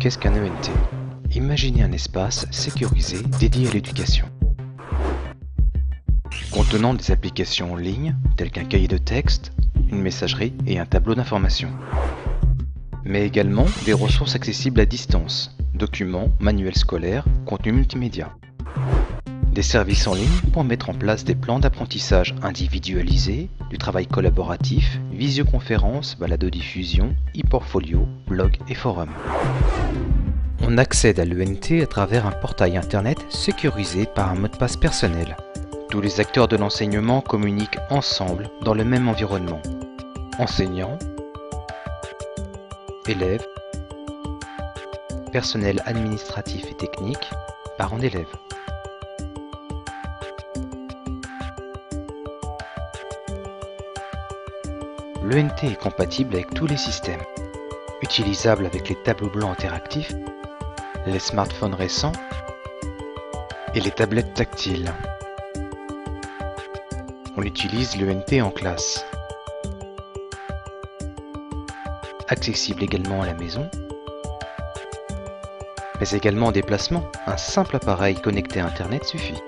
Qu'est-ce qu'un ENT Imaginez un espace sécurisé dédié à l'éducation. Contenant des applications en ligne, telles qu'un cahier de texte, une messagerie et un tableau d'information. Mais également des ressources accessibles à distance, documents, manuels scolaires, contenus multimédia. Des services en ligne pour mettre en place des plans d'apprentissage individualisés, du travail collaboratif, visioconférences, balado-diffusion, e-portfolio, blog et forum. On accède à l'ENT à travers un portail internet sécurisé par un mot de passe personnel. Tous les acteurs de l'enseignement communiquent ensemble dans le même environnement. Enseignants, élèves, personnel administratif et technique, parents d'élèves. L'ENT est compatible avec tous les systèmes, utilisable avec les tableaux blancs interactifs, les smartphones récents et les tablettes tactiles. On utilise l'ENT en classe. Accessible également à la maison, mais également en déplacement, un simple appareil connecté à Internet suffit.